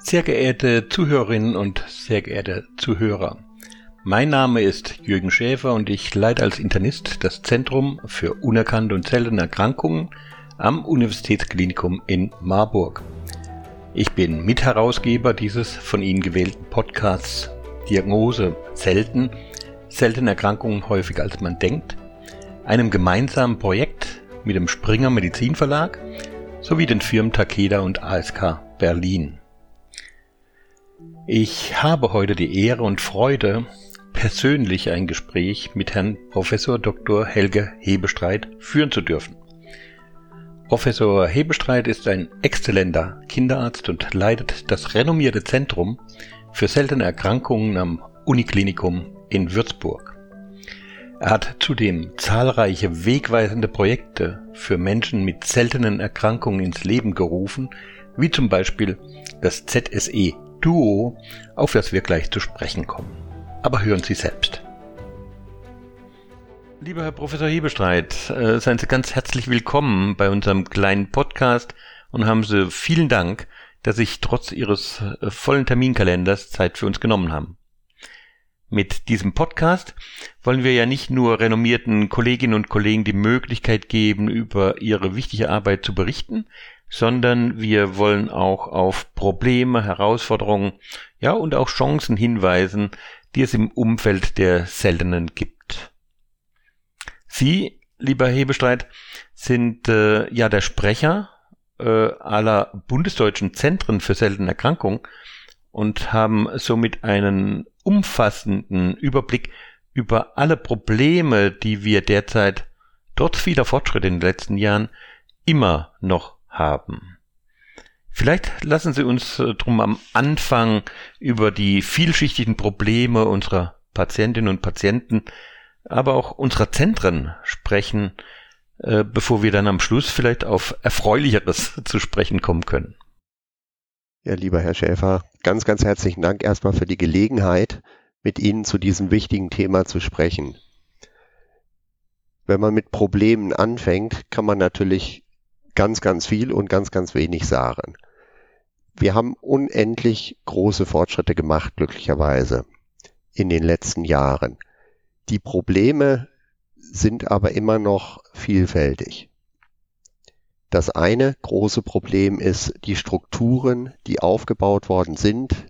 Sehr geehrte Zuhörerinnen und sehr geehrte Zuhörer, mein Name ist Jürgen Schäfer und ich leite als Internist das Zentrum für unerkannte und seltene Erkrankungen am Universitätsklinikum in Marburg. Ich bin Mitherausgeber dieses von Ihnen gewählten Podcasts Diagnose selten, seltene Erkrankungen häufiger als man denkt, einem gemeinsamen Projekt mit dem Springer Medizinverlag sowie den Firmen Takeda und ASK Berlin. Ich habe heute die Ehre und Freude, persönlich ein Gespräch mit Herrn Professor Dr. Helge Hebestreit führen zu dürfen. Professor Hebestreit ist ein exzellenter Kinderarzt und leitet das renommierte Zentrum für seltene Erkrankungen am Uniklinikum in Würzburg. Er hat zudem zahlreiche wegweisende Projekte für Menschen mit seltenen Erkrankungen ins Leben gerufen, wie zum Beispiel das ZSE Duo, auf das wir gleich zu sprechen kommen. Aber hören Sie selbst. Lieber Herr Professor Hebestreit, äh, seien Sie ganz herzlich willkommen bei unserem kleinen Podcast und haben Sie vielen Dank, dass Sie sich trotz Ihres äh, vollen Terminkalenders Zeit für uns genommen haben. Mit diesem Podcast wollen wir ja nicht nur renommierten Kolleginnen und Kollegen die Möglichkeit geben, über ihre wichtige Arbeit zu berichten, sondern wir wollen auch auf Probleme, Herausforderungen, ja und auch Chancen hinweisen, die es im Umfeld der Seltenen gibt. Sie, lieber Hebestreit, sind äh, ja der Sprecher äh, aller bundesdeutschen Zentren für seltene Erkrankungen und haben somit einen umfassenden Überblick über alle Probleme, die wir derzeit trotz vieler Fortschritte in den letzten Jahren immer noch haben. Vielleicht lassen Sie uns äh, drum am Anfang über die vielschichtigen Probleme unserer Patientinnen und Patienten, aber auch unserer Zentren sprechen, äh, bevor wir dann am Schluss vielleicht auf Erfreulicheres zu sprechen kommen können. Ja, lieber Herr Schäfer, ganz, ganz herzlichen Dank erstmal für die Gelegenheit, mit Ihnen zu diesem wichtigen Thema zu sprechen. Wenn man mit Problemen anfängt, kann man natürlich ganz, ganz viel und ganz, ganz wenig sagen. Wir haben unendlich große Fortschritte gemacht, glücklicherweise, in den letzten Jahren. Die Probleme sind aber immer noch vielfältig. Das eine große Problem ist die Strukturen, die aufgebaut worden sind,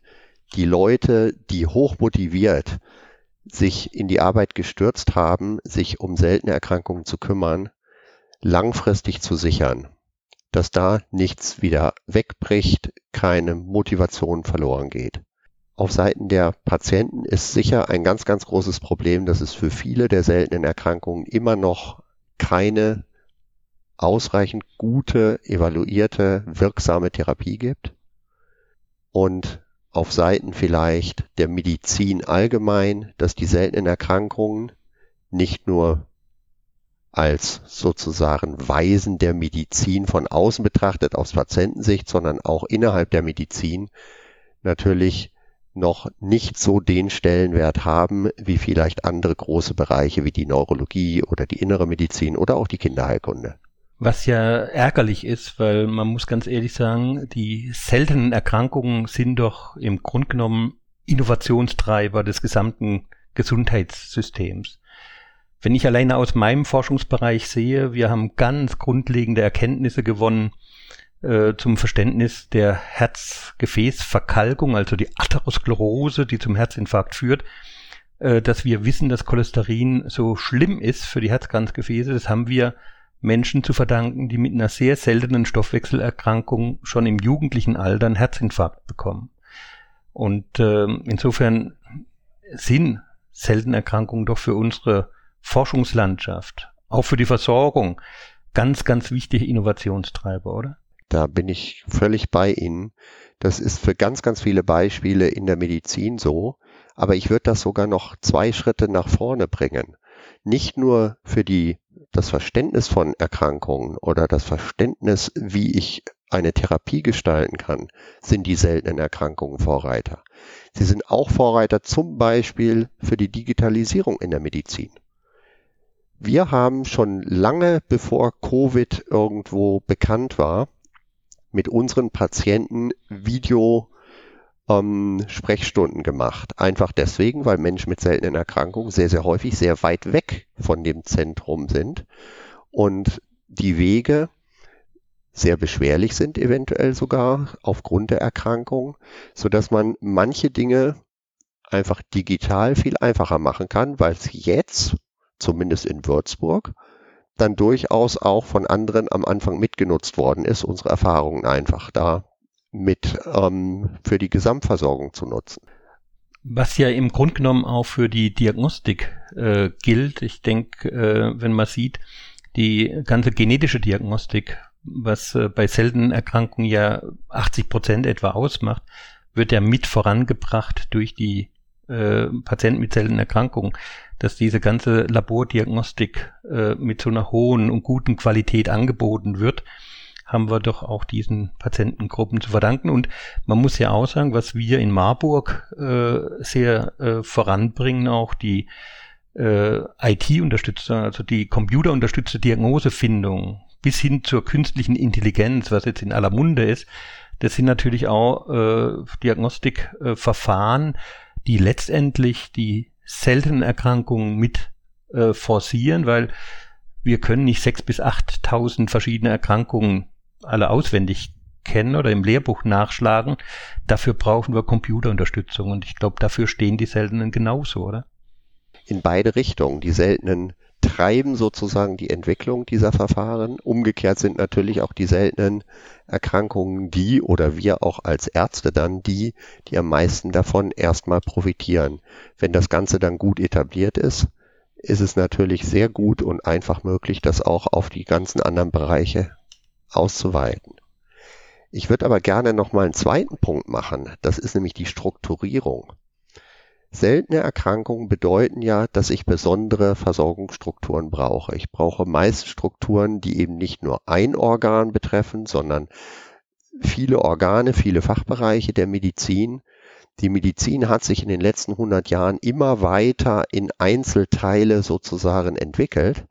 die Leute, die hochmotiviert sich in die Arbeit gestürzt haben, sich um seltene Erkrankungen zu kümmern, langfristig zu sichern dass da nichts wieder wegbricht, keine Motivation verloren geht. Auf Seiten der Patienten ist sicher ein ganz, ganz großes Problem, dass es für viele der seltenen Erkrankungen immer noch keine ausreichend gute, evaluierte, wirksame Therapie gibt. Und auf Seiten vielleicht der Medizin allgemein, dass die seltenen Erkrankungen nicht nur als sozusagen Weisen der Medizin von außen betrachtet aus Patientensicht, sondern auch innerhalb der Medizin natürlich noch nicht so den Stellenwert haben wie vielleicht andere große Bereiche wie die Neurologie oder die innere Medizin oder auch die Kinderheilkunde. Was ja ärgerlich ist, weil man muss ganz ehrlich sagen, die seltenen Erkrankungen sind doch im Grunde genommen Innovationstreiber des gesamten Gesundheitssystems. Wenn ich alleine aus meinem Forschungsbereich sehe, wir haben ganz grundlegende Erkenntnisse gewonnen äh, zum Verständnis der Herzgefäßverkalkung, also die Atherosklerose, die zum Herzinfarkt führt, äh, dass wir wissen, dass Cholesterin so schlimm ist für die Herzkranzgefäße. Das haben wir Menschen zu verdanken, die mit einer sehr seltenen Stoffwechselerkrankung schon im jugendlichen Alter einen Herzinfarkt bekommen. Und äh, insofern sind seltene Erkrankungen doch für unsere Forschungslandschaft, auch für die Versorgung, ganz, ganz wichtige Innovationstreiber, oder? Da bin ich völlig bei Ihnen. Das ist für ganz, ganz viele Beispiele in der Medizin so. Aber ich würde das sogar noch zwei Schritte nach vorne bringen. Nicht nur für die, das Verständnis von Erkrankungen oder das Verständnis, wie ich eine Therapie gestalten kann, sind die seltenen Erkrankungen Vorreiter. Sie sind auch Vorreiter zum Beispiel für die Digitalisierung in der Medizin. Wir haben schon lange bevor Covid irgendwo bekannt war, mit unseren Patienten Video ähm, Sprechstunden gemacht. Einfach deswegen, weil Menschen mit seltenen Erkrankungen sehr, sehr häufig sehr weit weg von dem Zentrum sind und die Wege sehr beschwerlich sind, eventuell sogar aufgrund der Erkrankung, so dass man manche Dinge einfach digital viel einfacher machen kann, weil es jetzt, zumindest in Würzburg, dann durchaus auch von anderen am Anfang mitgenutzt worden ist, unsere Erfahrungen einfach da mit ähm, für die Gesamtversorgung zu nutzen. Was ja im Grunde genommen auch für die Diagnostik äh, gilt. Ich denke, äh, wenn man sieht, die ganze genetische Diagnostik, was äh, bei seltenen Erkrankungen ja 80 Prozent etwa ausmacht, wird ja mit vorangebracht durch die äh, Patienten mit seltenen Erkrankungen, dass diese ganze Labordiagnostik äh, mit so einer hohen und guten Qualität angeboten wird haben wir doch auch diesen Patientengruppen zu verdanken. Und man muss ja auch sagen, was wir in Marburg äh, sehr äh, voranbringen, auch die äh, IT-Unterstützung, also die computerunterstützte Diagnosefindung bis hin zur künstlichen Intelligenz, was jetzt in aller Munde ist, das sind natürlich auch äh, Diagnostikverfahren, äh, die letztendlich die seltenen Erkrankungen mit äh, forcieren, weil wir können nicht sechs bis achttausend verschiedene Erkrankungen alle auswendig kennen oder im Lehrbuch nachschlagen. Dafür brauchen wir Computerunterstützung und ich glaube, dafür stehen die Seltenen genauso, oder? In beide Richtungen. Die Seltenen treiben sozusagen die Entwicklung dieser Verfahren. Umgekehrt sind natürlich auch die seltenen Erkrankungen die oder wir auch als Ärzte dann die, die am meisten davon erstmal profitieren. Wenn das Ganze dann gut etabliert ist, ist es natürlich sehr gut und einfach möglich, das auch auf die ganzen anderen Bereiche auszuweiten. Ich würde aber gerne noch mal einen zweiten Punkt machen. Das ist nämlich die Strukturierung. Seltene Erkrankungen bedeuten ja, dass ich besondere Versorgungsstrukturen brauche. Ich brauche meist Strukturen, die eben nicht nur ein Organ betreffen, sondern viele Organe, viele Fachbereiche der Medizin. Die Medizin hat sich in den letzten 100 Jahren immer weiter in Einzelteile sozusagen entwickelt.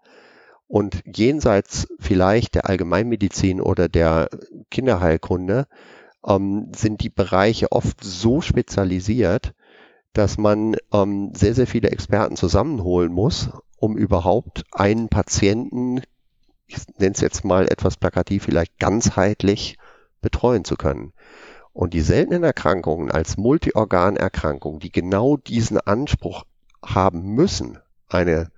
Und jenseits vielleicht der Allgemeinmedizin oder der Kinderheilkunde ähm, sind die Bereiche oft so spezialisiert, dass man ähm, sehr, sehr viele Experten zusammenholen muss, um überhaupt einen Patienten, ich nenne es jetzt mal etwas plakativ, vielleicht ganzheitlich betreuen zu können. Und die seltenen Erkrankungen als Multiorganerkrankungen, die genau diesen Anspruch haben müssen, eine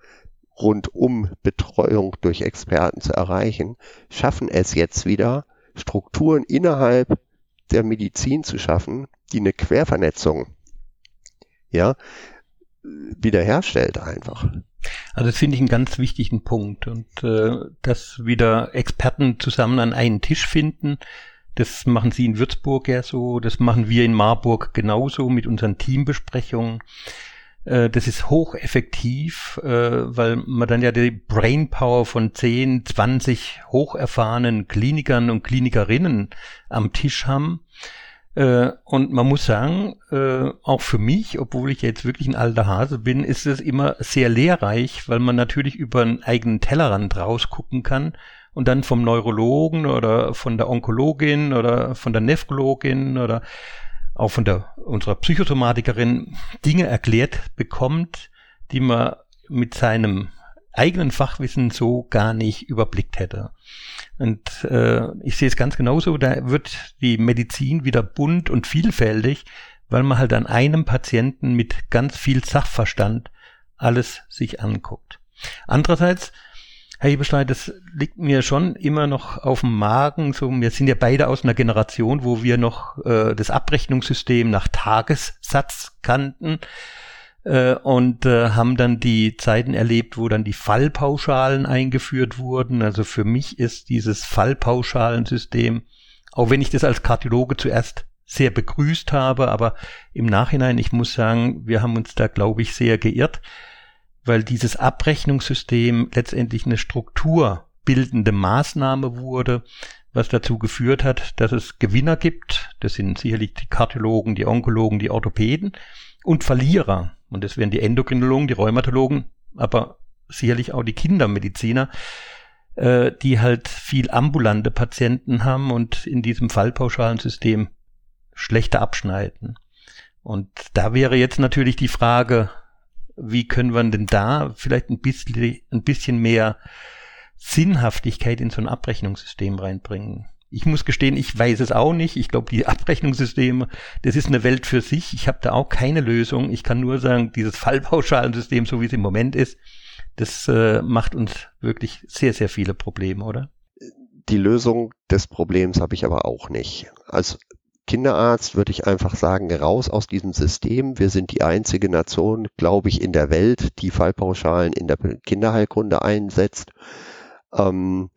rundum Betreuung durch Experten zu erreichen, schaffen es jetzt wieder, Strukturen innerhalb der Medizin zu schaffen, die eine Quervernetzung ja, wiederherstellt einfach. Also das finde ich einen ganz wichtigen Punkt und äh, dass wieder Experten zusammen an einen Tisch finden, das machen Sie in Würzburg ja so, das machen wir in Marburg genauso mit unseren Teambesprechungen. Äh, das ist hocheffektiv, äh, weil man dann ja die Brainpower von 10, 20 hocherfahrenen Klinikern und Klinikerinnen am Tisch haben. Äh, und man muss sagen, auch für mich, obwohl ich jetzt wirklich ein alter Hase bin, ist es immer sehr lehrreich, weil man natürlich über einen eigenen Tellerrand rausgucken kann und dann vom Neurologen oder von der Onkologin oder von der Nephrologin oder auch von der, unserer Psychosomatikerin Dinge erklärt bekommt, die man mit seinem eigenen Fachwissen so gar nicht überblickt hätte. Und äh, ich sehe es ganz genauso, da wird die Medizin wieder bunt und vielfältig, weil man halt an einem Patienten mit ganz viel Sachverstand alles sich anguckt. Andererseits Herr Hebeschlei, das liegt mir schon immer noch auf dem Magen. So, wir sind ja beide aus einer Generation, wo wir noch äh, das Abrechnungssystem nach Tagessatz kannten äh, und äh, haben dann die Zeiten erlebt, wo dann die Fallpauschalen eingeführt wurden. Also für mich ist dieses Fallpauschalensystem, auch wenn ich das als Kardiologe zuerst sehr begrüßt habe, aber im Nachhinein, ich muss sagen, wir haben uns da, glaube ich, sehr geirrt weil dieses Abrechnungssystem letztendlich eine strukturbildende Maßnahme wurde, was dazu geführt hat, dass es Gewinner gibt. Das sind sicherlich die Kardiologen, die Onkologen, die Orthopäden und Verlierer. Und das wären die Endokrinologen, die Rheumatologen, aber sicherlich auch die Kindermediziner, äh, die halt viel ambulante Patienten haben und in diesem Fallpauschalensystem schlechter abschneiden. Und da wäre jetzt natürlich die Frage, wie können wir denn da vielleicht ein bisschen, ein bisschen mehr Sinnhaftigkeit in so ein Abrechnungssystem reinbringen? Ich muss gestehen, ich weiß es auch nicht. Ich glaube, die Abrechnungssysteme, das ist eine Welt für sich. Ich habe da auch keine Lösung. Ich kann nur sagen, dieses Fallpauschalensystem, so wie es im Moment ist, das äh, macht uns wirklich sehr, sehr viele Probleme, oder? Die Lösung des Problems habe ich aber auch nicht. Als Kinderarzt würde ich einfach sagen, raus aus diesem System. Wir sind die einzige Nation, glaube ich, in der Welt, die Fallpauschalen in der Kinderheilkunde einsetzt. Ähm,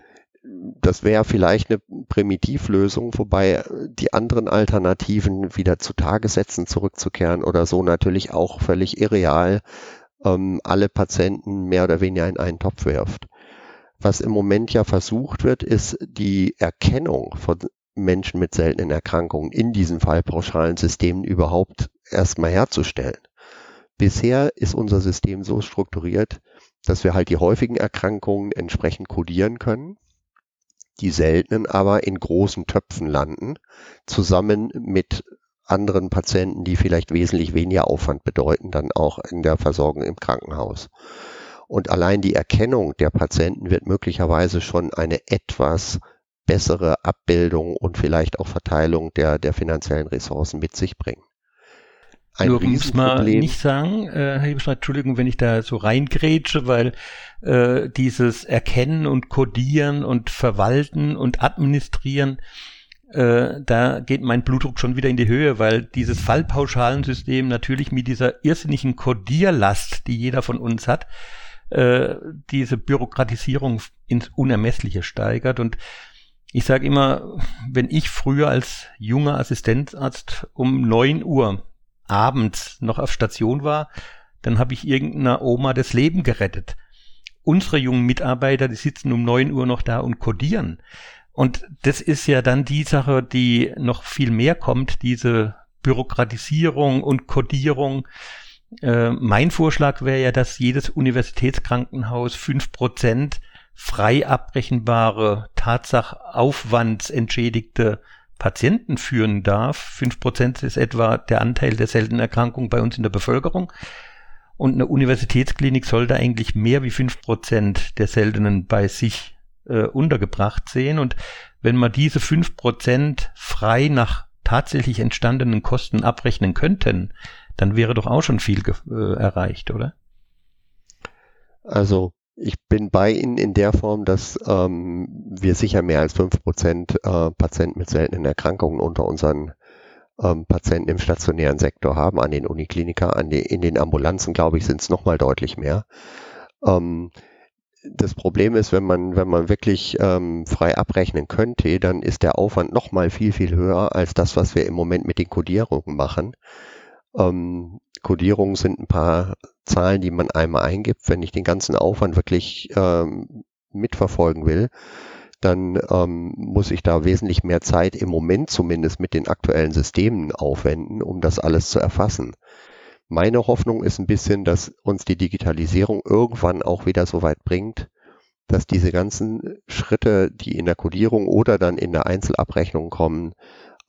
das wäre vielleicht eine Primitivlösung, wobei die anderen Alternativen wieder zu Tagessätzen zurückzukehren oder so natürlich auch völlig irreal ähm, alle Patienten mehr oder weniger in einen Topf wirft. Was im Moment ja versucht wird, ist die Erkennung von Menschen mit seltenen Erkrankungen in diesen fallpauschalen Systemen überhaupt erstmal herzustellen. Bisher ist unser System so strukturiert, dass wir halt die häufigen Erkrankungen entsprechend kodieren können die seltenen aber in großen Töpfen landen, zusammen mit anderen Patienten, die vielleicht wesentlich weniger Aufwand bedeuten, dann auch in der Versorgung im Krankenhaus. Und allein die Erkennung der Patienten wird möglicherweise schon eine etwas bessere Abbildung und vielleicht auch Verteilung der, der finanziellen Ressourcen mit sich bringen ein Nur muss man nicht sagen, äh, Herr Hebestreit, Entschuldigung, wenn ich da so reingrätsche, weil äh, dieses Erkennen und Codieren und Verwalten und Administrieren, äh, da geht mein Blutdruck schon wieder in die Höhe, weil dieses Fallpauschalensystem natürlich mit dieser irrsinnigen Codierlast, die jeder von uns hat, äh, diese Bürokratisierung ins Unermessliche steigert. Und ich sage immer, wenn ich früher als junger Assistenzarzt um neun Uhr abends noch auf Station war, dann habe ich irgendeiner Oma das Leben gerettet. Unsere jungen Mitarbeiter, die sitzen um neun Uhr noch da und codieren. Und das ist ja dann die Sache, die noch viel mehr kommt, diese Bürokratisierung und Codierung. Äh, mein Vorschlag wäre ja, dass jedes Universitätskrankenhaus fünf Prozent frei abbrechenbare, Tatsachaufwandsentschädigte Patienten führen darf. Fünf Prozent ist etwa der Anteil der seltenen Erkrankungen bei uns in der Bevölkerung. Und eine Universitätsklinik sollte eigentlich mehr wie fünf Prozent der seltenen bei sich äh, untergebracht sehen. Und wenn man diese fünf Prozent frei nach tatsächlich entstandenen Kosten abrechnen könnten, dann wäre doch auch schon viel äh, erreicht, oder? Also ich bin bei Ihnen in der Form, dass ähm, wir sicher mehr als fünf Prozent äh, Patienten mit seltenen Erkrankungen unter unseren ähm, Patienten im stationären Sektor haben, an den Uniklinika, an die, in den Ambulanzen, glaube ich, sind es nochmal deutlich mehr. Ähm, das Problem ist, wenn man, wenn man wirklich ähm, frei abrechnen könnte, dann ist der Aufwand nochmal viel, viel höher als das, was wir im Moment mit den Codierungen machen. Ähm, Codierungen sind ein paar Zahlen, die man einmal eingibt. Wenn ich den ganzen Aufwand wirklich ähm, mitverfolgen will, dann ähm, muss ich da wesentlich mehr Zeit im Moment zumindest mit den aktuellen Systemen aufwenden, um das alles zu erfassen. Meine Hoffnung ist ein bisschen, dass uns die Digitalisierung irgendwann auch wieder so weit bringt, dass diese ganzen Schritte, die in der Codierung oder dann in der Einzelabrechnung kommen,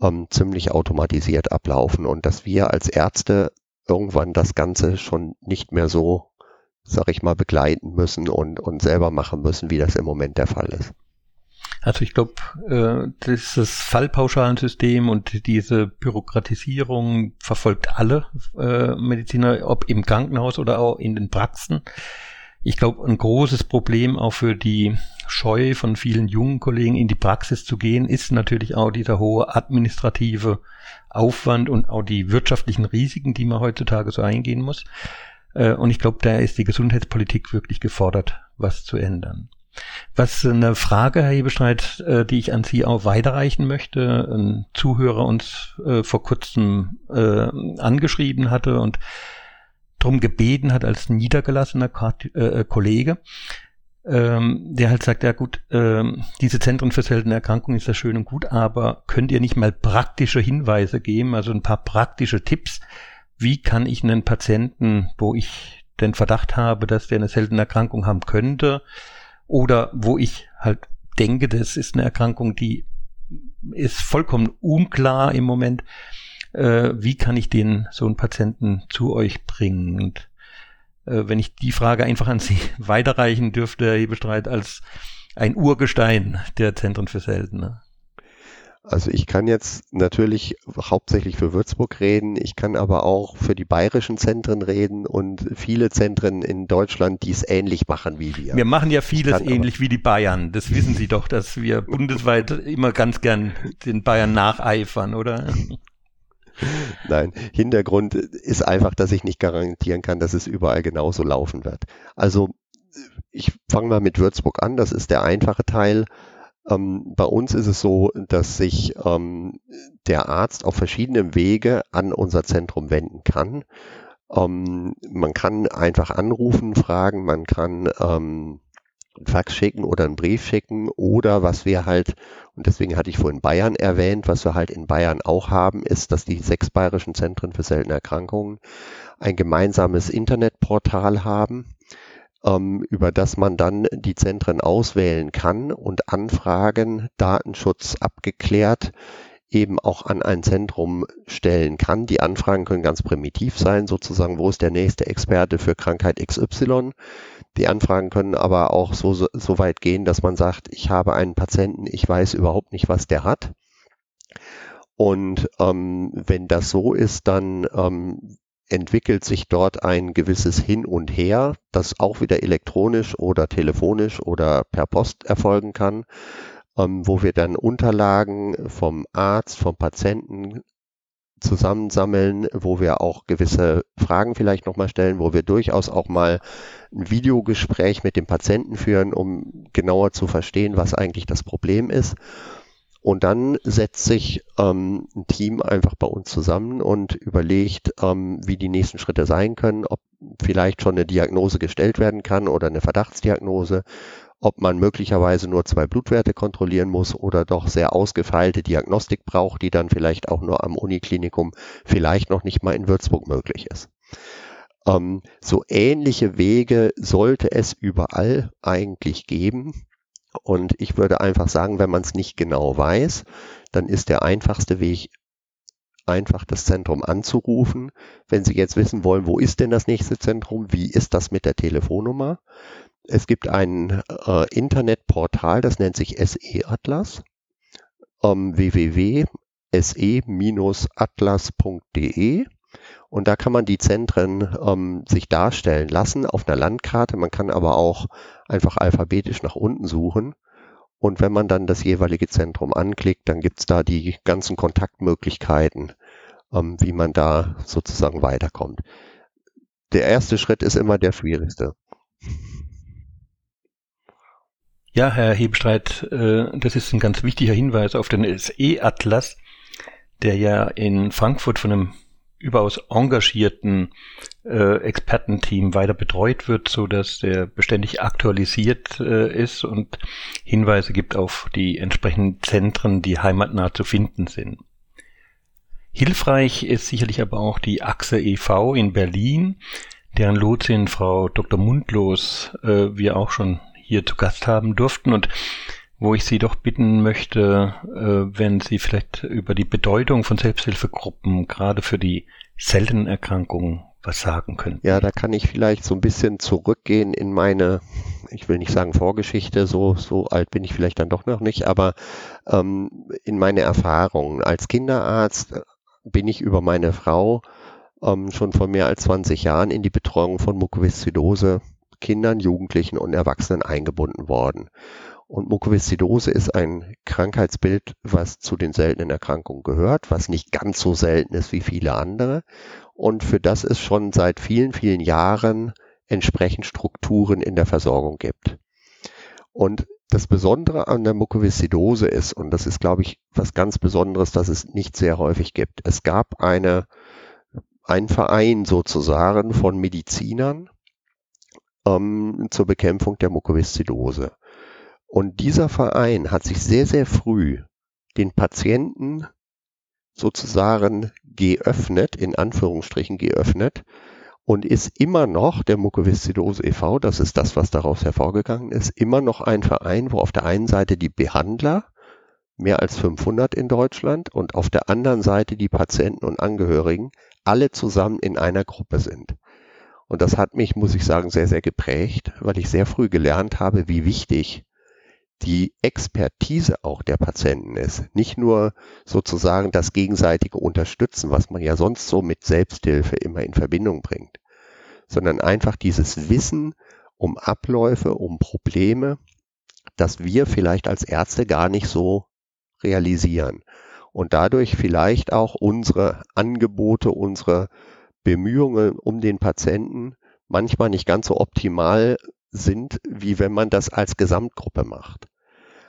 ähm, ziemlich automatisiert ablaufen und dass wir als Ärzte irgendwann das Ganze schon nicht mehr so, sag ich mal, begleiten müssen und, und selber machen müssen, wie das im Moment der Fall ist. Also ich glaube, äh, dieses Fallpauschalensystem und diese Bürokratisierung verfolgt alle äh, Mediziner, ob im Krankenhaus oder auch in den Praxen. Ich glaube, ein großes Problem auch für die Scheu von vielen jungen Kollegen in die Praxis zu gehen, ist natürlich auch dieser hohe administrative Aufwand und auch die wirtschaftlichen Risiken, die man heutzutage so eingehen muss. Äh, und ich glaube, da ist die Gesundheitspolitik wirklich gefordert, was zu ändern. Was eine Frage, Herr Hebestreit, äh, die ich an Sie auch weiterreichen möchte. Ein Zuhörer uns äh, vor kurzem angeschrieben hatte und drum gebeten hat als niedergelassener äh, äh, Kollege, ähm, der halt sagt, ja gut, ähm, diese Zentren für seltene Erkrankungen ist ja schön und gut, aber könnt ihr nicht mal praktische Hinweise geben, also ein paar praktische Tipps, wie kann ich einen Patienten, wo ich den Verdacht habe, dass der eine seltene Erkrankung haben könnte, oder wo ich halt denke, das ist eine Erkrankung, die ist vollkommen unklar im Moment, äh, wie kann ich den so einen Patienten zu euch bringen? Und äh, wenn ich die Frage einfach an Sie weiterreichen dürfte, Herr Hebestreit, als ein Urgestein der Zentren für Seltene. Also ich kann jetzt natürlich hauptsächlich für Würzburg reden, ich kann aber auch für die bayerischen Zentren reden und viele Zentren in Deutschland, die es ähnlich machen wie wir. Wir machen ja vieles ähnlich wie die Bayern. Das wissen Sie doch, dass wir bundesweit immer ganz gern den Bayern nacheifern, oder? Nein, Hintergrund ist einfach, dass ich nicht garantieren kann, dass es überall genauso laufen wird. Also ich fange mal mit Würzburg an, das ist der einfache Teil. Ähm, bei uns ist es so, dass sich ähm, der Arzt auf verschiedene Wege an unser Zentrum wenden kann. Ähm, man kann einfach anrufen, fragen, man kann ähm, einen Fax schicken oder einen Brief schicken oder was wir halt, und deswegen hatte ich vorhin Bayern erwähnt, was wir halt in Bayern auch haben, ist, dass die sechs bayerischen Zentren für seltene Erkrankungen ein gemeinsames Internetportal haben ähm, über das man dann die Zentren auswählen kann und Anfragen, Datenschutz abgeklärt, eben auch an ein Zentrum stellen kann. Die Anfragen können ganz primitiv sein, sozusagen, wo ist der nächste Experte für Krankheit XY. Die Anfragen können aber auch so, so weit gehen, dass man sagt, ich habe einen Patienten, ich weiß überhaupt nicht, was der hat. Und ähm, wenn das so ist, dann ähm, entwickelt sich dort ein gewisses Hin und Her, das auch wieder elektronisch oder telefonisch oder per Post erfolgen kann, ähm, wo wir dann Unterlagen vom Arzt, vom Patienten zusammensammeln, wo wir auch gewisse Fragen vielleicht nochmal stellen, wo wir durchaus auch mal ein Videogespräch mit dem Patienten führen, um genauer zu verstehen, was eigentlich das Problem ist. Und dann setzt sich ähm, ein Team einfach bei uns zusammen und überlegt, ähm, wie die nächsten Schritte sein können, ob vielleicht schon eine Diagnose gestellt werden kann oder eine Verdachtsdiagnose, ob man möglicherweise nur zwei Blutwerte kontrollieren muss oder doch sehr ausgefeilte Diagnostik braucht, die dann vielleicht auch nur am Uniklinikum, vielleicht noch nicht mal in Würzburg möglich ist. Ähm, so ähnliche Wege sollte es überall eigentlich geben. Und ich würde einfach sagen, wenn man es nicht genau weiß, dann ist der einfachste Weg, einfach das Zentrum anzurufen. Wenn Sie jetzt wissen wollen, wo ist denn das nächste Zentrum, wie ist das mit der Telefonnummer? Es gibt ein äh, Internetportal, das nennt sich SE Atlas, ähm, www.se-atlas.de und da kann man die Zentren ähm, sich darstellen lassen auf einer Landkarte. Man kann aber auch einfach alphabetisch nach unten suchen. Und wenn man dann das jeweilige Zentrum anklickt, dann gibt's da die ganzen Kontaktmöglichkeiten, ähm, wie man da sozusagen weiterkommt. Der erste Schritt ist immer der schwierigste. Ja, Herr Hebestreit, äh, das ist ein ganz wichtiger Hinweis auf den SE-Atlas, der ja in Frankfurt von einem überaus engagierten äh, Expertenteam weiter betreut wird, so dass der beständig aktualisiert äh, ist und Hinweise gibt auf die entsprechenden Zentren, die heimatnah zu finden sind. Hilfreich ist sicherlich aber auch die Achse e.V. in Berlin, deren Lotsin Frau Dr. Mundlos wir auch schon hier zu Gast haben durften und wo ich Sie doch bitten möchte, äh, wenn Sie vielleicht über die Bedeutung von Selbsthilfegruppen gerade für die seltenen Erkrankungen was sagen können. Ja, da kann ich vielleicht so ein bisschen zurückgehen in meine, ich will nicht sagen Vorgeschichte, so, so alt bin ich vielleicht dann doch noch nicht, aber ähm, in meine Erfahrungen. Als Kinderarzt bin ich über meine Frau ähm, schon vor mehr als 20 Jahren in die Betreuung von Mukoviszidose Kindern, Jugendlichen und Erwachsenen eingebunden worden. Und Mukoviszidose ist ein Krankheitsbild, was zu den seltenen Erkrankungen gehört, was nicht ganz so selten ist wie viele andere und für das es schon seit vielen, vielen Jahren entsprechend Strukturen in der Versorgung gibt. Und das Besondere an der Mukoviszidose ist, und das ist, glaube ich, was ganz Besonderes, dass es nicht sehr häufig gibt. Es gab eine, ein Verein sozusagen von Medizinern ähm, zur Bekämpfung der Mukoviszidose. Und dieser Verein hat sich sehr, sehr früh den Patienten sozusagen geöffnet, in Anführungsstrichen geöffnet, und ist immer noch der Mukoviszidose e.V., das ist das, was daraus hervorgegangen ist, immer noch ein Verein, wo auf der einen Seite die Behandler mehr als 500 in Deutschland und auf der anderen Seite die Patienten und Angehörigen alle zusammen in einer Gruppe sind. Und das hat mich, muss ich sagen, sehr, sehr geprägt, weil ich sehr früh gelernt habe, wie wichtig die Expertise auch der Patienten ist. Nicht nur sozusagen das gegenseitige Unterstützen, was man ja sonst so mit Selbsthilfe immer in Verbindung bringt, sondern einfach dieses Wissen um Abläufe, um Probleme, dass wir vielleicht als Ärzte gar nicht so realisieren und dadurch vielleicht auch unsere Angebote, unsere Bemühungen um den Patienten manchmal nicht ganz so optimal sind, wie wenn man das als Gesamtgruppe macht.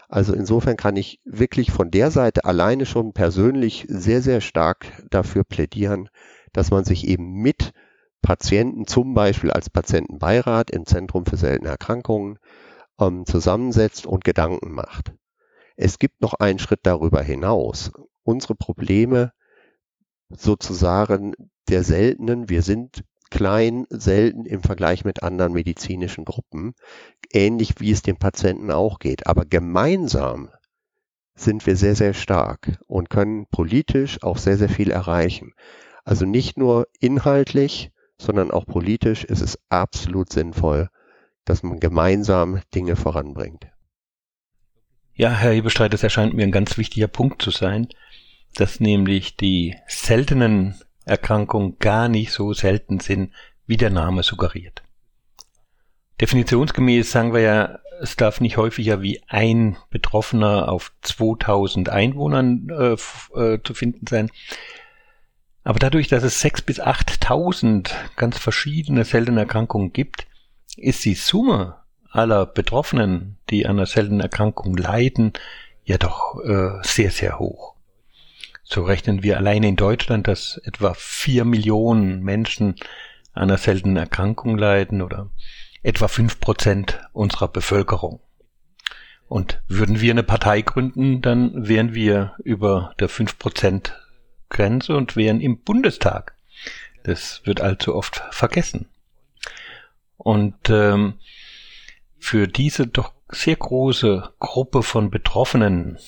Also insofern kann ich wirklich von der Seite alleine schon persönlich sehr, sehr stark dafür plädieren, dass man sich eben mit Patienten, zum Beispiel als Patientenbeirat im Zentrum für seltene Erkrankungen, ähm, zusammensetzt und Gedanken macht. Es gibt noch einen Schritt darüber hinaus. Unsere Probleme sozusagen der seltenen, wir sind klein, selten im Vergleich mit anderen medizinischen Gruppen, ähnlich wie es den Patienten auch geht. Aber gemeinsam sind wir sehr, sehr stark und können politisch auch sehr, sehr viel erreichen. Also nicht nur inhaltlich, sondern auch politisch ist es absolut sinnvoll, dass man gemeinsam Dinge voranbringt. Ja, Herr Hebestreit, das erscheint mir ein ganz wichtiger Punkt zu sein, dass nämlich die seltenen Erkrankungen gar nicht so selten sind, wie der Name suggeriert. Definitionsgemäß sagen wir ja, es darf nicht häufiger wie ein Betroffener auf 2000 Einwohnern äh, äh, zu finden sein. Aber dadurch, dass es 6.000 bis 8.000 ganz verschiedene seltene Erkrankungen gibt, ist die Summe aller Betroffenen, die an einer seltenen Erkrankung leiden, ja doch äh, sehr, sehr hoch. So rechnen wir alleine in Deutschland, dass etwa vier Millionen Menschen an einer seltenen Erkrankung leiden oder etwa fünf Prozent unserer Bevölkerung. Und würden wir eine Partei gründen, dann wären wir über der fünf Prozent Grenze und wären im Bundestag. Das wird allzu oft vergessen. Und ähm, für diese doch sehr große Gruppe von Betroffenen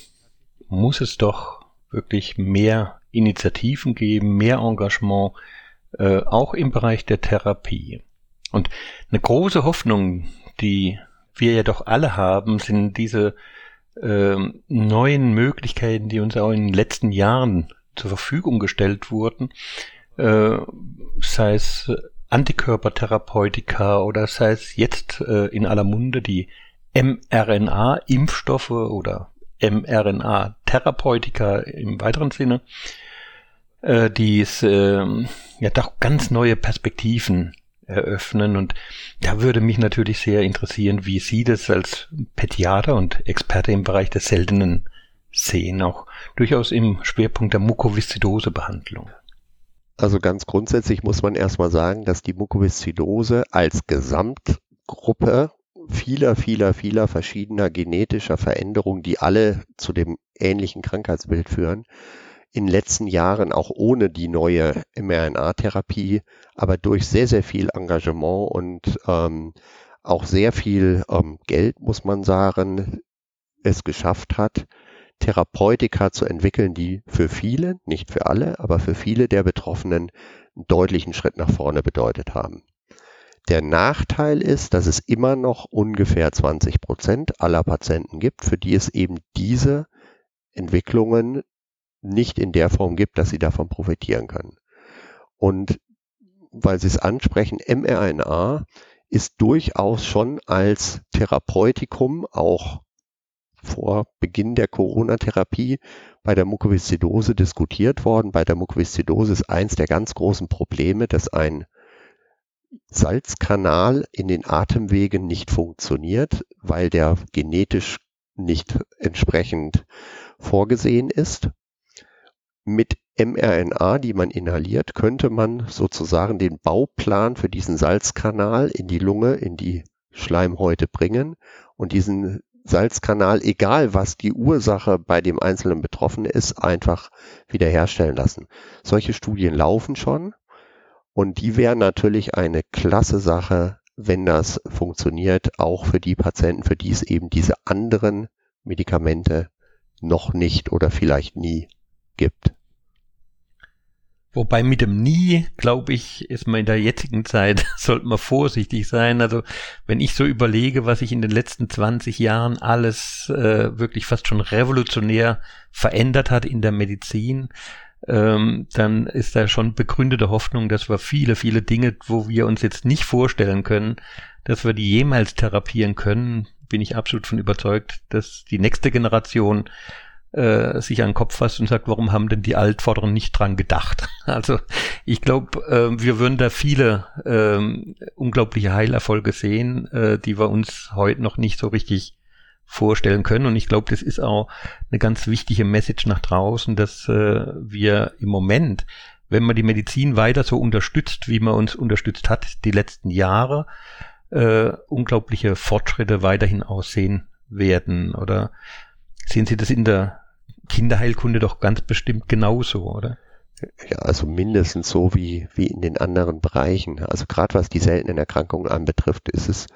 muss es doch wirklich mehr Initiativen geben, mehr Engagement, äh, auch im Bereich der Therapie. Und eine große Hoffnung, die wir ja doch alle haben, sind diese äh, neuen Möglichkeiten, die uns auch in den letzten Jahren zur Verfügung gestellt wurden, äh, sei es Antikörpertherapeutika oder sei es jetzt äh, in aller Munde die mRNA-Impfstoffe oder mRNA-Therapeutika im weiteren Sinne, äh, die es äh, ja doch ganz neue Perspektiven eröffnen. Und da würde mich natürlich sehr interessieren, wie Sie das als Pädiater und Experte im Bereich der seltenen sehen, auch durchaus im Schwerpunkt der Mukoviszidose-Behandlung. Also ganz grundsätzlich muss man erstmal sagen, dass die Mukoviszidose als Gesamtgruppe vieler, vieler, vieler verschiedener genetischer Veränderungen, die alle zu dem ähnlichen Krankheitsbild führen, in den letzten Jahren auch ohne die neue mRNA-Therapie, aber durch sehr, sehr viel Engagement und ähm, auch sehr viel ähm, Geld, muss man sagen, es geschafft hat, Therapeutika zu entwickeln, die für viele, nicht für alle, aber für viele der Betroffenen einen deutlichen Schritt nach vorne bedeutet haben. Der Nachteil ist, dass es immer noch ungefähr 20 Prozent aller Patienten gibt, für die es eben diese Entwicklungen nicht in der Form gibt, dass sie davon profitieren können. Und weil Sie es ansprechen, mRNA ist durchaus schon als Therapeutikum auch vor Beginn der Corona-Therapie bei der Mukoviszidose diskutiert worden. Bei der Mukoviszidose ist eins der ganz großen Probleme, dass ein Salzkanal in den Atemwegen nicht funktioniert, weil der genetisch nicht entsprechend vorgesehen ist. Mit mRNA, die man inhaliert, könnte man sozusagen den Bauplan für diesen Salzkanal in die Lunge, in die Schleimhäute bringen und diesen Salzkanal, egal was die Ursache bei dem einzelnen Betroffenen ist, einfach wiederherstellen lassen. Solche Studien laufen schon und die wären natürlich eine klasse Sache, wenn das funktioniert, auch für die Patienten, für die es eben diese anderen Medikamente noch nicht oder vielleicht nie gibt. Wobei mit dem Nie, glaube ich, ist man in der jetzigen Zeit, sollte man vorsichtig sein. Also wenn ich so überlege, was sich in den letzten 20 Jahren alles äh, wirklich fast schon revolutionär verändert hat in der Medizin, ähm, dann ist da schon begründete Hoffnung, dass wir viele, viele Dinge, wo wir uns jetzt nicht vorstellen können, dass wir die jemals therapieren können, bin ich absolut von überzeugt, dass die nächste Generation äh, sich an den Kopf fasst und sagt, warum haben denn die Altvorderen nicht dran gedacht? Also ich glaube, äh, wir würden da viele äh, unglaubliche Heilerfolge sehen, äh, die wir uns heute noch nicht so richtig vorstellen können. Und ich glaube, das ist auch eine ganz wichtige Message nach draußen, dass äh, wir im Moment, wenn man die Medizin weiter so unterstützt, wie man uns unterstützt hat die letzten Jahre, äh, unglaubliche Fortschritte weiterhin aussehen werden. Oder sehen Sie das in der Kinderheilkunde doch ganz bestimmt genauso, oder? Ja, also mindestens so wie, wie in den anderen Bereichen. Also gerade was die seltenen Erkrankungen anbetrifft, ist es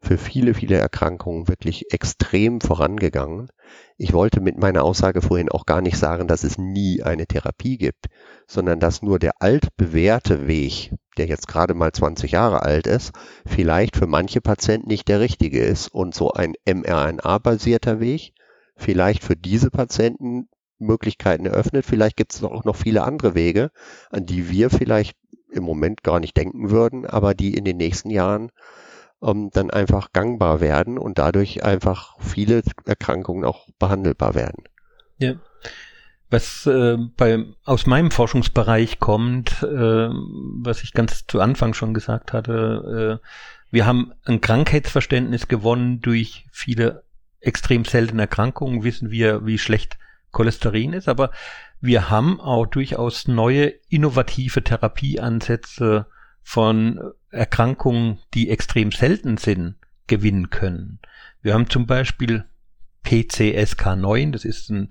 für viele, viele Erkrankungen wirklich extrem vorangegangen. Ich wollte mit meiner Aussage vorhin auch gar nicht sagen, dass es nie eine Therapie gibt, sondern dass nur der altbewährte Weg, der jetzt gerade mal 20 Jahre alt ist, vielleicht für manche Patienten nicht der richtige ist und so ein mRNA-basierter Weg vielleicht für diese Patienten Möglichkeiten eröffnet. Vielleicht gibt es auch noch viele andere Wege, an die wir vielleicht im Moment gar nicht denken würden, aber die in den nächsten Jahren ähm, dann einfach gangbar werden und dadurch einfach viele Erkrankungen auch behandelbar werden. Ja. Was äh, bei, aus meinem Forschungsbereich kommt, äh, was ich ganz zu Anfang schon gesagt hatte, äh, wir haben ein Krankheitsverständnis gewonnen durch viele extrem seltene Erkrankungen, wissen wir, wie schlecht Cholesterin ist, aber wir haben auch durchaus neue innovative Therapieansätze von Erkrankungen, die extrem selten sind, gewinnen können. Wir haben zum Beispiel PCSK9, das ist ein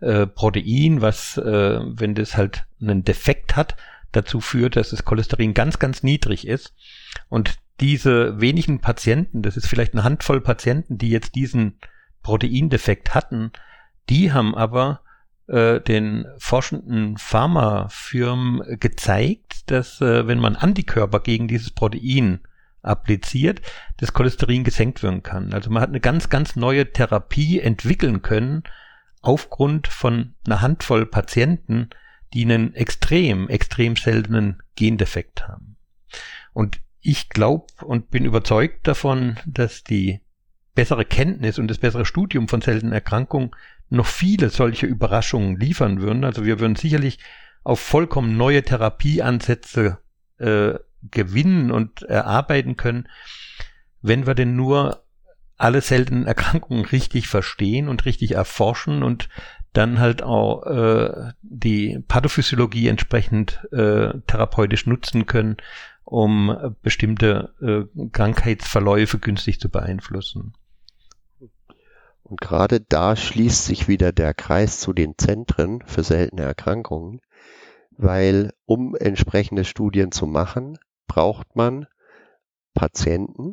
äh, Protein, was, äh, wenn das halt einen Defekt hat, dazu führt, dass das Cholesterin ganz, ganz niedrig ist. Und diese wenigen Patienten, das ist vielleicht eine Handvoll Patienten, die jetzt diesen Proteindefekt hatten, die haben aber äh, den forschenden Pharmafirmen gezeigt, dass äh, wenn man Antikörper gegen dieses Protein appliziert, das Cholesterin gesenkt werden kann. Also man hat eine ganz, ganz neue Therapie entwickeln können aufgrund von einer Handvoll Patienten, die einen extrem, extrem seltenen Gendefekt haben. Und ich glaube und bin überzeugt davon, dass die bessere Kenntnis und das bessere Studium von seltenen Erkrankungen noch viele solche Überraschungen liefern würden. Also wir würden sicherlich auf vollkommen neue Therapieansätze äh, gewinnen und erarbeiten können, wenn wir denn nur alle seltenen Erkrankungen richtig verstehen und richtig erforschen und dann halt auch äh, die Pathophysiologie entsprechend äh, therapeutisch nutzen können, um bestimmte äh, Krankheitsverläufe günstig zu beeinflussen. Und gerade da schließt sich wieder der Kreis zu den Zentren für seltene Erkrankungen, weil um entsprechende Studien zu machen, braucht man Patienten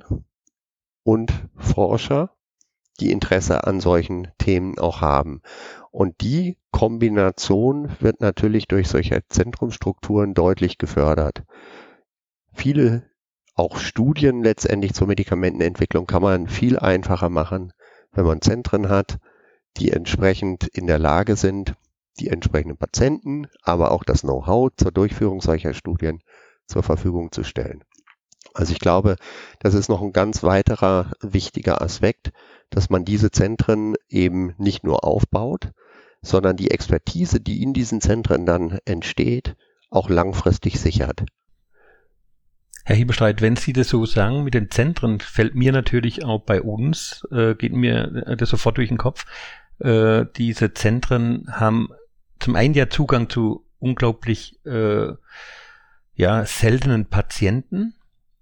und Forscher, die Interesse an solchen Themen auch haben. Und die Kombination wird natürlich durch solche Zentrumstrukturen deutlich gefördert. Viele auch Studien letztendlich zur Medikamentenentwicklung kann man viel einfacher machen, wenn man Zentren hat, die entsprechend in der Lage sind, die entsprechenden Patienten, aber auch das Know-how zur Durchführung solcher Studien zur Verfügung zu stellen. Also ich glaube, das ist noch ein ganz weiterer wichtiger Aspekt, dass man diese Zentren eben nicht nur aufbaut, sondern die Expertise, die in diesen Zentren dann entsteht, auch langfristig sichert. Herr Hebestreit, wenn Sie das so sagen mit den Zentren, fällt mir natürlich auch bei uns, äh, geht mir das sofort durch den Kopf, äh, diese Zentren haben zum einen ja Zugang zu unglaublich äh, ja, seltenen Patienten,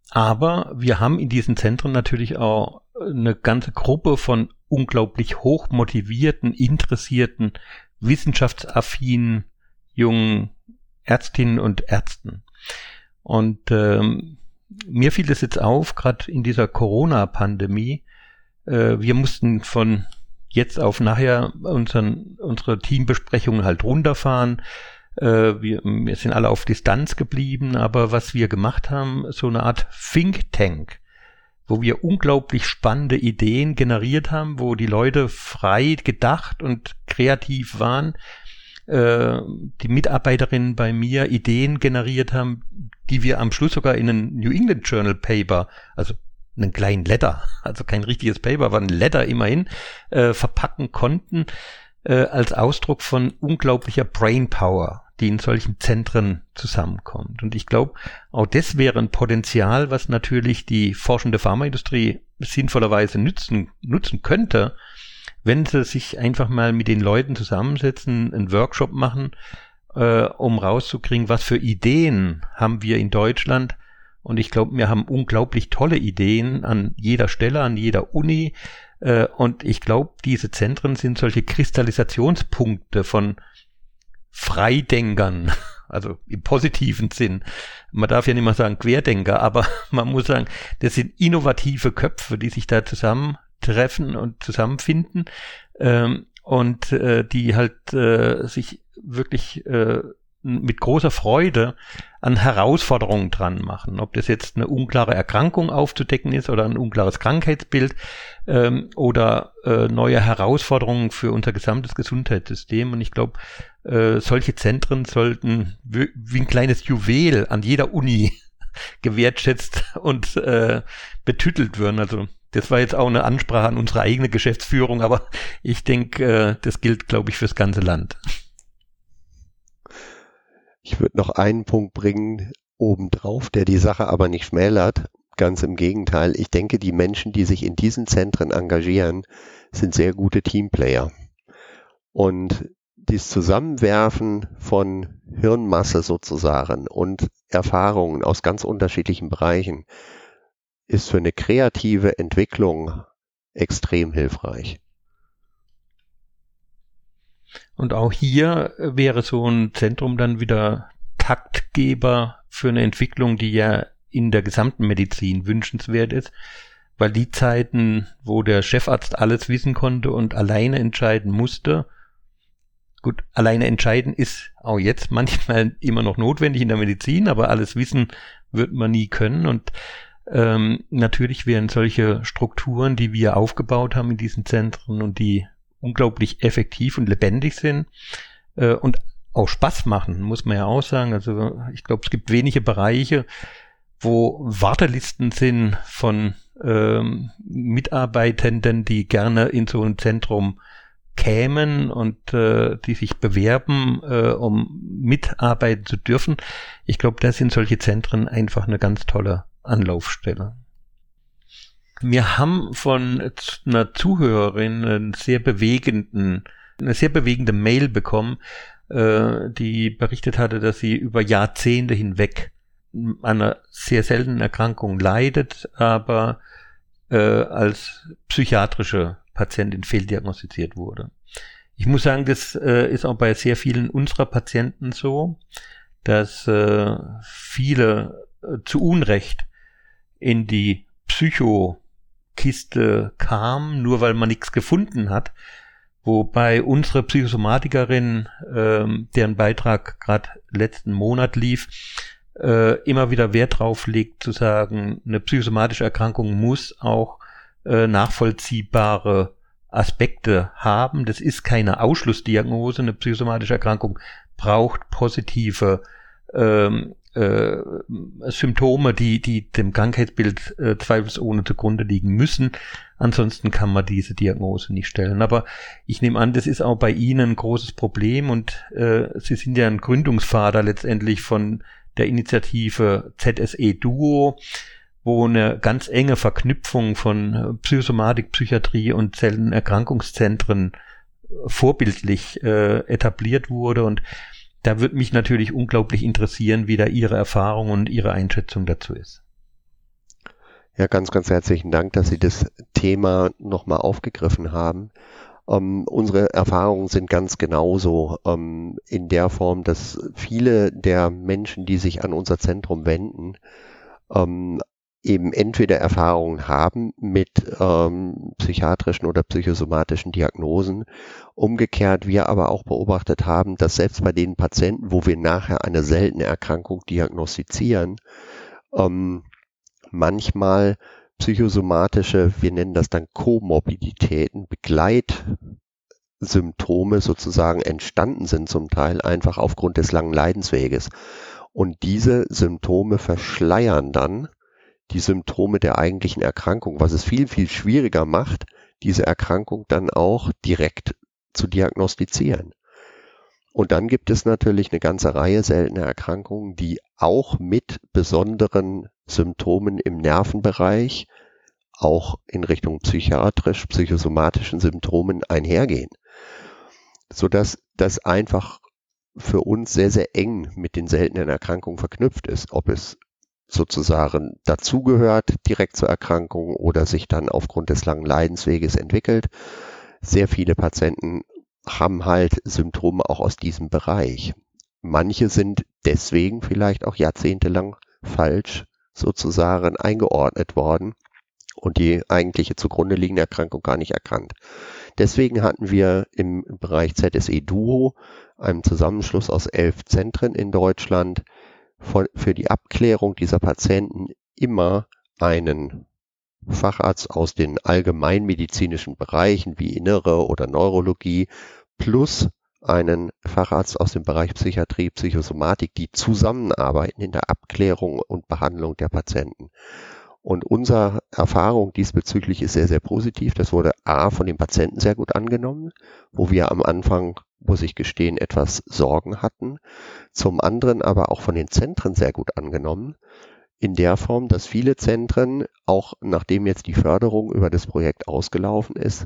aber wir haben in diesen Zentren natürlich auch eine ganze Gruppe von unglaublich hoch motivierten, interessierten, wissenschaftsaffinen jungen Ärztinnen und Ärzten. Und ähm, mir fiel es jetzt auf, gerade in dieser Corona-Pandemie, äh, wir mussten von jetzt auf nachher unseren, unsere Teambesprechungen halt runterfahren. Äh, wir, wir sind alle auf Distanz geblieben, aber was wir gemacht haben, so eine Art Think Tank, wo wir unglaublich spannende Ideen generiert haben, wo die Leute frei gedacht und kreativ waren, äh, die Mitarbeiterinnen bei mir Ideen generiert haben, die wir am Schluss sogar in ein New England Journal Paper, also einen kleinen Letter, also kein richtiges Paper, aber ein Letter immerhin, äh, verpacken konnten, äh, als Ausdruck von unglaublicher Brainpower, die in solchen Zentren zusammenkommt. Und ich glaube, auch das wäre ein Potenzial, was natürlich die forschende Pharmaindustrie sinnvollerweise nützen, nutzen könnte, wenn sie sich einfach mal mit den Leuten zusammensetzen, einen Workshop machen, äh, um rauszukriegen, was für Ideen haben wir in Deutschland. Und ich glaube, wir haben unglaublich tolle Ideen an jeder Stelle, an jeder Uni. Äh, und ich glaube, diese Zentren sind solche Kristallisationspunkte von Freidenkern, also im positiven Sinn. Man darf ja nicht mal sagen Querdenker, aber man muss sagen, das sind innovative Köpfe, die sich da zusammentreffen und zusammenfinden ähm, und äh, die halt äh, sich wirklich äh, mit großer Freude an Herausforderungen dran machen. Ob das jetzt eine unklare Erkrankung aufzudecken ist oder ein unklares Krankheitsbild ähm, oder äh, neue Herausforderungen für unser gesamtes Gesundheitssystem. Und ich glaube, äh, solche Zentren sollten wie, ein kleines Juwel an jeder Uni gewertschätzt und äh, betütelt werden. Also das war jetzt auch eine Ansprache an unsere eigene Geschäftsführung, aber ich denke, äh, das gilt, glaube ich, fürs ganze Land. Ich würde noch einen Punkt bringen obendrauf, der die Sache aber nicht schmälert. Ganz im Gegenteil. Ich denke, die Menschen, die sich in diesen Zentren engagieren, sind sehr gute Teamplayer. Und dieses Zusammenwerfen von Hirnmasse sozusagen und Erfahrungen aus ganz unterschiedlichen Bereichen ist für eine kreative Entwicklung extrem hilfreich. Und auch hier wäre so ein Zentrum dann wieder Taktgeber für eine Entwicklung, die ja in der gesamten Medizin wünschenswert ist, weil die Zeiten, wo der Chefarzt alles wissen konnte und alleine entscheiden musste, gut, alleine entscheiden ist auch jetzt manchmal immer noch notwendig in der Medizin, aber alles wissen wird man nie können und ähm, natürlich wären solche Strukturen, die wir aufgebaut haben in diesen Zentren und die unglaublich effektiv und lebendig sind äh, und auch Spaß machen, muss man ja auch sagen. Also ich glaube, es gibt wenige Bereiche, wo Wartelisten sind von ähm, Mitarbeitenden, die gerne in so ein Zentrum kämen und äh, die sich bewerben, äh, um mitarbeiten zu dürfen. Ich glaube, da sind solche Zentren einfach eine ganz tolle Anlaufstelle. Wir haben von einer Zuhörerin einen sehr bewegenden, eine sehr bewegende Mail bekommen, äh, die berichtet hatte, dass sie über Jahrzehnte hinweg einer sehr seltenen Erkrankung leidet, aber äh, als psychiatrische Patientin fehldiagnostiziert wurde. Ich muss sagen, das äh, ist auch bei sehr vielen unserer Patienten so, dass äh, viele äh, zu Unrecht in die Psycho Kiste kam, nur weil man nichts gefunden hat. Wobei unsere Psychosomatikerin, ähm, deren Beitrag gerade letzten Monat lief, äh, immer wieder Wert drauf legt, zu sagen, eine psychosomatische Erkrankung muss auch äh, nachvollziehbare Aspekte haben. Das ist keine Ausschlussdiagnose. Eine psychosomatische Erkrankung braucht positive ähm, äh, Symptome, die, die dem Krankheitsbild äh, zweifelsohne zugrunde liegen müssen. Ansonsten kann man diese Diagnose nicht stellen. Aber ich nehme an, das ist auch bei Ihnen ein großes Problem und äh, Sie sind ja ein Gründungsvater letztendlich von der Initiative ZSE Duo, wo eine ganz enge Verknüpfung von Psychosomatik, Psychiatrie und Zellenerkrankungszentren vorbildlich äh, etabliert wurde und da würde mich natürlich unglaublich interessieren, wie da Ihre Erfahrung und Ihre Einschätzung dazu ist. Ja, ganz, ganz herzlichen Dank, dass Sie das Thema nochmal aufgegriffen haben. Ähm, unsere Erfahrungen sind ganz genauso ähm, in der Form, dass viele der Menschen, die sich an unser Zentrum wenden, ähm, eben entweder Erfahrungen haben mit ähm, psychiatrischen oder psychosomatischen Diagnosen. Umgekehrt wir aber auch beobachtet haben, dass selbst bei den Patienten, wo wir nachher eine seltene Erkrankung diagnostizieren, ähm, manchmal psychosomatische, wir nennen das dann Komorbiditäten, Begleitsymptome sozusagen entstanden sind zum Teil einfach aufgrund des langen Leidensweges. Und diese Symptome verschleiern dann die Symptome der eigentlichen Erkrankung, was es viel, viel schwieriger macht, diese Erkrankung dann auch direkt zu diagnostizieren. Und dann gibt es natürlich eine ganze Reihe seltener Erkrankungen, die auch mit besonderen Symptomen im Nervenbereich, auch in Richtung psychiatrisch, psychosomatischen Symptomen einhergehen. Sodass das einfach für uns sehr, sehr eng mit den seltenen Erkrankungen verknüpft ist, ob es sozusagen dazugehört direkt zur Erkrankung oder sich dann aufgrund des langen Leidensweges entwickelt. Sehr viele Patienten haben halt Symptome auch aus diesem Bereich. Manche sind deswegen vielleicht auch jahrzehntelang falsch sozusagen eingeordnet worden und die eigentliche zugrunde liegende Erkrankung gar nicht erkannt. Deswegen hatten wir im Bereich ZSE Duo, einem Zusammenschluss aus elf Zentren in Deutschland, für die Abklärung dieser Patienten immer einen Facharzt aus den allgemeinmedizinischen Bereichen wie Innere oder Neurologie plus einen Facharzt aus dem Bereich Psychiatrie, Psychosomatik, die zusammenarbeiten in der Abklärung und Behandlung der Patienten. Und unsere Erfahrung diesbezüglich ist sehr, sehr positiv. Das wurde A von den Patienten sehr gut angenommen, wo wir am Anfang, muss ich gestehen, etwas Sorgen hatten. Zum anderen aber auch von den Zentren sehr gut angenommen. In der Form, dass viele Zentren, auch nachdem jetzt die Förderung über das Projekt ausgelaufen ist,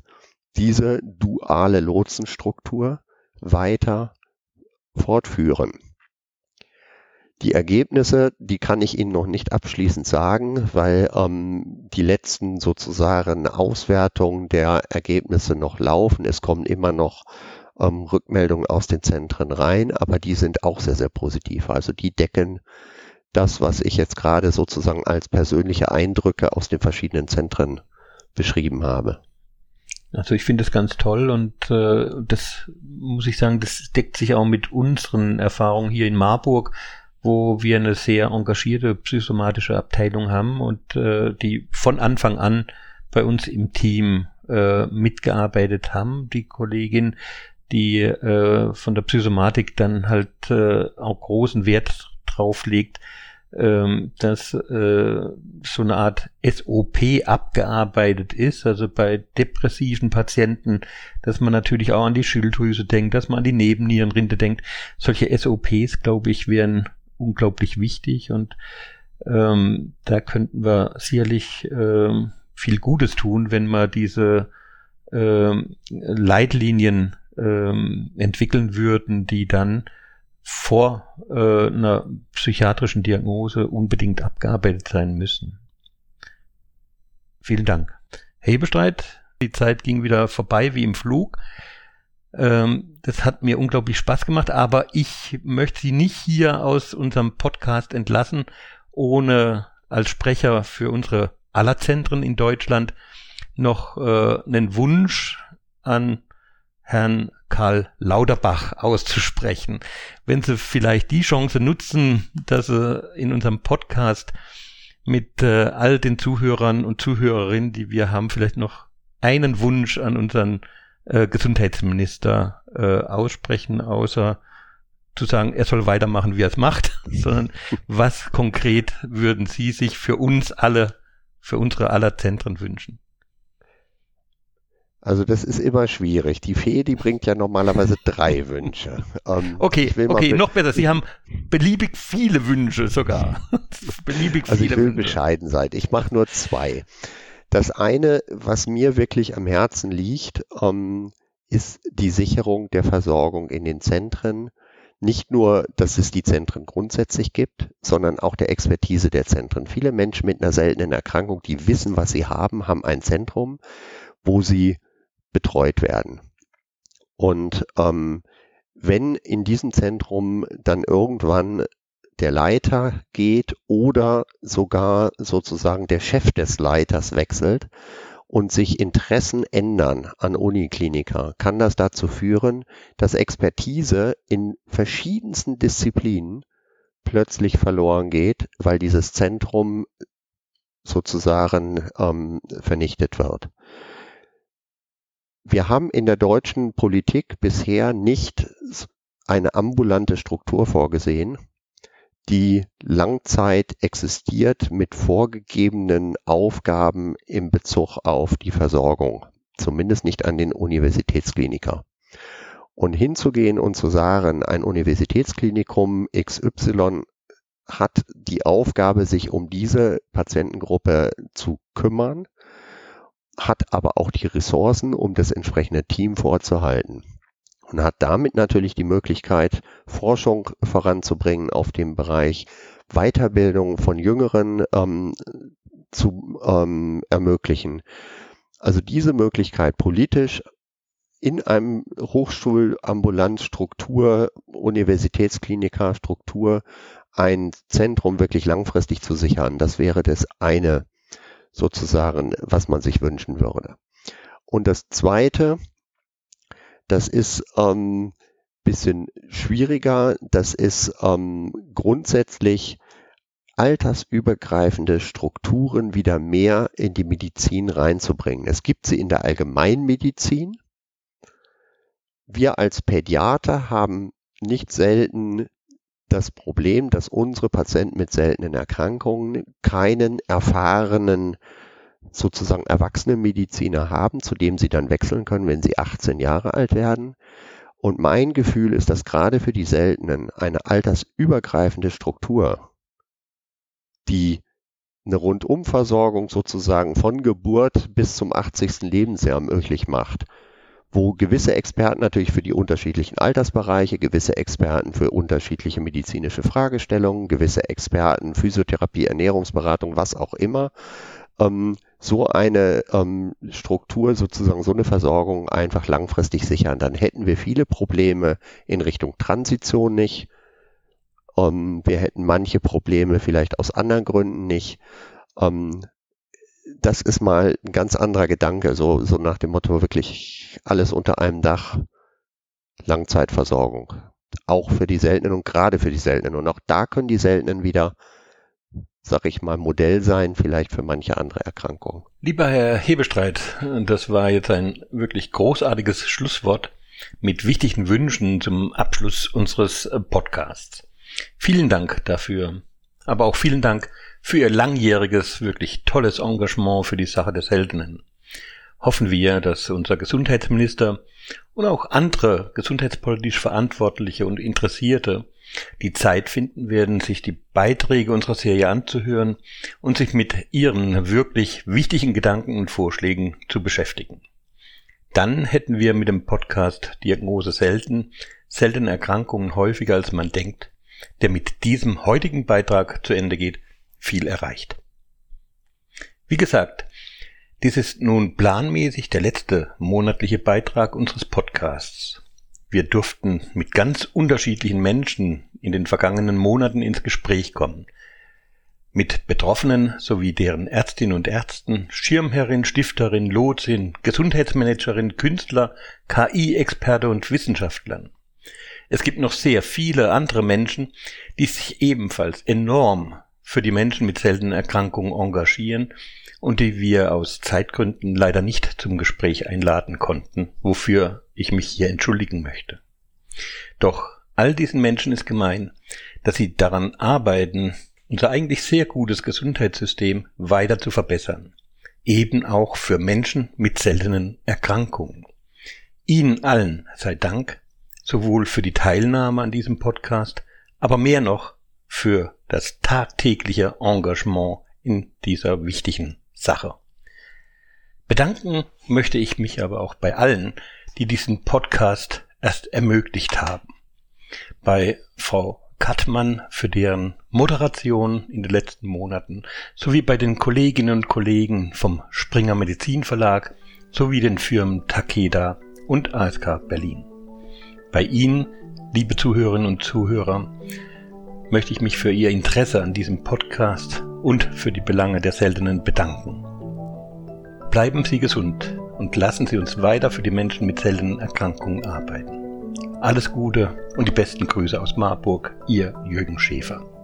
diese duale Lotsenstruktur weiter fortführen. Die Ergebnisse, die kann ich Ihnen noch nicht abschließend sagen, weil ähm, die letzten sozusagen Auswertungen der Ergebnisse noch laufen. Es kommen immer noch ähm, Rückmeldungen aus den Zentren rein, aber die sind auch sehr, sehr positiv. Also die decken das, was ich jetzt gerade sozusagen als persönliche Eindrücke aus den verschiedenen Zentren beschrieben habe. Also ich finde das ganz toll und äh, das muss ich sagen, das deckt sich auch mit unseren Erfahrungen hier in Marburg wo wir eine sehr engagierte psychosomatische Abteilung haben und äh, die von Anfang an bei uns im Team äh, mitgearbeitet haben. Die Kollegin, die äh, von der Psychosomatik dann halt äh, auch großen Wert drauf legt, ähm, dass äh, so eine Art SOP abgearbeitet ist, also bei depressiven Patienten, dass man natürlich auch an die Schilddrüse denkt, dass man an die Nebennierenrinde denkt. Solche SOPs, glaube ich, wären unglaublich wichtig und ähm, da könnten wir sicherlich ähm, viel Gutes tun, wenn wir diese ähm, Leitlinien ähm, entwickeln würden, die dann vor äh, einer psychiatrischen Diagnose unbedingt abgearbeitet sein müssen. Vielen Dank. Hebestreit, die Zeit ging wieder vorbei wie im Flug. Ähm, das hat mir unglaublich Spaß gemacht, aber ich möchte Sie nicht hier aus unserem Podcast entlassen, ohne als Sprecher für unsere aller Zentren in Deutschland noch äh, einen Wunsch an Herrn Karl Lauterbach auszusprechen. Wenn Sie vielleicht die Chance nutzen, dass Sie in unserem Podcast mit äh, all den Zuhörern und Zuhörerinnen, die wir haben, vielleicht noch einen Wunsch an unseren äh, Gesundheitsminister äh, aussprechen, außer zu sagen, er soll weitermachen, wie er es macht, sondern was konkret würden Sie sich für uns alle, für unsere aller Zentren wünschen? Also das ist immer schwierig. Die Fee, die bringt ja normalerweise drei Wünsche. Ähm, okay, okay, noch besser. Sie haben beliebig viele Wünsche sogar. beliebig also viele ich will Wünsche. bescheiden sein. Ich mache nur zwei. Das eine, was mir wirklich am Herzen liegt, ähm, ist die Sicherung der Versorgung in den Zentren. Nicht nur, dass es die Zentren grundsätzlich gibt, sondern auch der Expertise der Zentren. Viele Menschen mit einer seltenen Erkrankung, die wissen, was sie haben, haben ein Zentrum, wo sie betreut werden. Und ähm, wenn in diesem Zentrum dann irgendwann der Leiter geht oder sogar sozusagen der Chef des Leiters wechselt und sich Interessen ändern an Unikliniker, kann das dazu führen, dass Expertise in verschiedensten Disziplinen plötzlich verloren geht, weil dieses Zentrum sozusagen ähm, vernichtet wird. Wir haben in der deutschen Politik bisher nicht eine ambulante Struktur vorgesehen, die Langzeit existiert mit vorgegebenen Aufgaben im Bezug auf die Versorgung, zumindest nicht an den Universitätskliniker. Und hinzugehen und zu sagen, ein Universitätsklinikum XY hat die Aufgabe, sich um diese Patientengruppe zu kümmern, hat aber auch die Ressourcen, um das entsprechende Team vorzuhalten und hat damit natürlich die Möglichkeit, Forschung voranzubringen auf dem Bereich Weiterbildung von Jüngeren ähm, zu ähm, ermöglichen. Also diese Möglichkeit politisch in einem Hochschulambulanzstruktur, Universitätsklinikerstruktur ein Zentrum wirklich langfristig zu sichern. Das wäre das eine sozusagen, was man sich wünschen würde. Und das zweite, das ist ähm, bisschen schwieriger. Das ist ähm, grundsätzlich altersübergreifende Strukturen wieder mehr in die Medizin reinzubringen. Es gibt sie in der Allgemeinmedizin. Wir als Pädiater haben nicht selten das Problem, dass unsere Patienten mit seltenen Erkrankungen keinen erfahrenen sozusagen erwachsenen Mediziner haben, zu dem sie dann wechseln können, wenn sie 18 Jahre alt werden. Und mein Gefühl ist, dass gerade für die Seltenen eine altersübergreifende Struktur, die eine Rundumversorgung sozusagen von Geburt bis zum 80. Lebensjahr möglich macht, wo gewisse Experten natürlich für die unterschiedlichen Altersbereiche, gewisse Experten für unterschiedliche medizinische Fragestellungen, gewisse Experten Physiotherapie, Ernährungsberatung, was auch immer, ähm, so eine ähm, Struktur, sozusagen so eine Versorgung einfach langfristig sichern. Dann hätten wir viele Probleme in Richtung Transition nicht. Ähm, wir hätten manche Probleme vielleicht aus anderen Gründen nicht. Ähm, das ist mal ein ganz anderer Gedanke, so, so nach dem Motto wirklich alles unter einem Dach, Langzeitversorgung. Auch für die Seltenen und gerade für die Seltenen. Und auch da können die Seltenen wieder sag ich mal, Modell sein, vielleicht für manche andere Erkrankungen. Lieber Herr Hebestreit, das war jetzt ein wirklich großartiges Schlusswort mit wichtigen Wünschen zum Abschluss unseres Podcasts. Vielen Dank dafür, aber auch vielen Dank für Ihr langjähriges, wirklich tolles Engagement für die Sache der Seltenen. Hoffen wir, dass unser Gesundheitsminister und auch andere gesundheitspolitisch Verantwortliche und Interessierte die Zeit finden werden, sich die Beiträge unserer Serie anzuhören und sich mit ihren wirklich wichtigen Gedanken und Vorschlägen zu beschäftigen. Dann hätten wir mit dem Podcast Diagnose selten, seltene Erkrankungen häufiger als man denkt, der mit diesem heutigen Beitrag zu Ende geht, viel erreicht. Wie gesagt, dies ist nun planmäßig der letzte monatliche Beitrag unseres Podcasts. Wir durften mit ganz unterschiedlichen Menschen in den vergangenen Monaten ins Gespräch kommen. Mit Betroffenen sowie deren Ärztinnen und Ärzten, Schirmherrin, Stifterin, Lotsin, Gesundheitsmanagerin, Künstler, KI-Experte und Wissenschaftlern. Es gibt noch sehr viele andere Menschen, die sich ebenfalls enorm für die Menschen mit seltenen Erkrankungen engagieren und die wir aus Zeitgründen leider nicht zum Gespräch einladen konnten, wofür ich mich hier entschuldigen möchte. Doch all diesen Menschen ist gemein, dass sie daran arbeiten, unser eigentlich sehr gutes Gesundheitssystem weiter zu verbessern, eben auch für Menschen mit seltenen Erkrankungen. Ihnen allen sei Dank, sowohl für die Teilnahme an diesem Podcast, aber mehr noch für das tagtägliche Engagement in dieser wichtigen Sache. Bedanken möchte ich mich aber auch bei allen, die diesen Podcast erst ermöglicht haben. Bei Frau Kattmann für deren Moderation in den letzten Monaten sowie bei den Kolleginnen und Kollegen vom Springer Medizin Verlag sowie den Firmen Takeda und ASK Berlin. Bei Ihnen, liebe Zuhörerinnen und Zuhörer, möchte ich mich für Ihr Interesse an diesem Podcast und für die Belange der Seltenen bedanken. Bleiben Sie gesund und lassen Sie uns weiter für die Menschen mit seltenen Erkrankungen arbeiten. Alles Gute und die besten Grüße aus Marburg, Ihr Jürgen Schäfer.